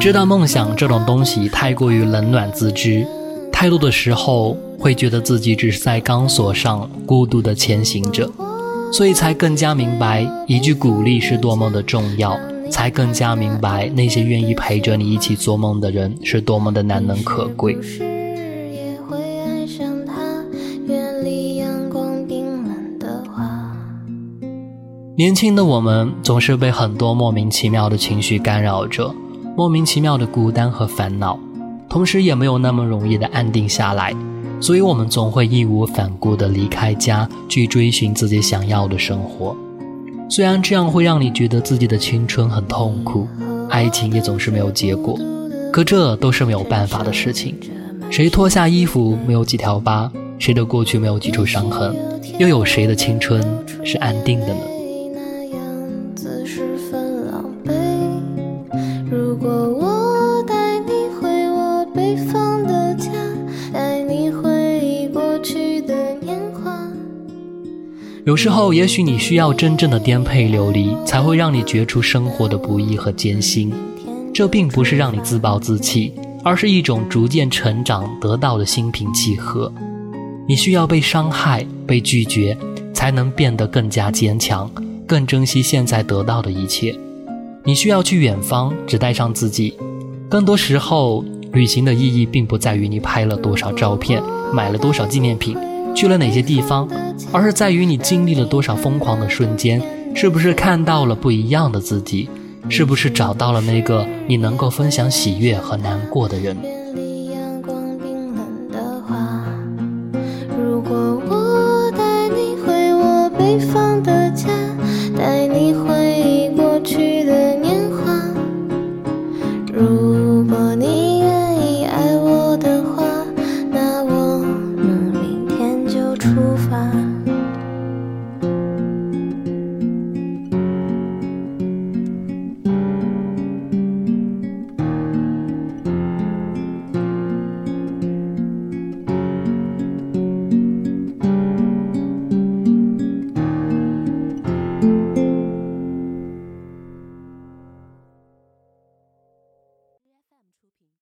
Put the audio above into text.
知道梦想这种东西太过于冷暖自知，太多的时候会觉得自己只是在钢索上孤独的前行着，所以才更加明白一句鼓励是多么的重要，才更加明白那些愿意陪着你一起做梦的人是多么的难能可贵。年轻的我们总是被很多莫名其妙的情绪干扰着。莫名其妙的孤单和烦恼，同时也没有那么容易的安定下来，所以我们总会义无反顾的离开家，去追寻自己想要的生活。虽然这样会让你觉得自己的青春很痛苦，爱情也总是没有结果，可这都是没有办法的事情。谁脱下衣服没有几条疤？谁的过去没有几处伤痕？又有谁的青春是安定的呢？有时候，也许你需要真正的颠沛流离，才会让你觉出生活的不易和艰辛。这并不是让你自暴自弃，而是一种逐渐成长得到的心平气和。你需要被伤害、被拒绝，才能变得更加坚强，更珍惜现在得到的一切。你需要去远方，只带上自己。更多时候，旅行的意义并不在于你拍了多少照片，买了多少纪念品。去了哪些地方，而是在于你经历了多少疯狂的瞬间，是不是看到了不一样的自己，是不是找到了那个你能够分享喜悦和难过的人。如果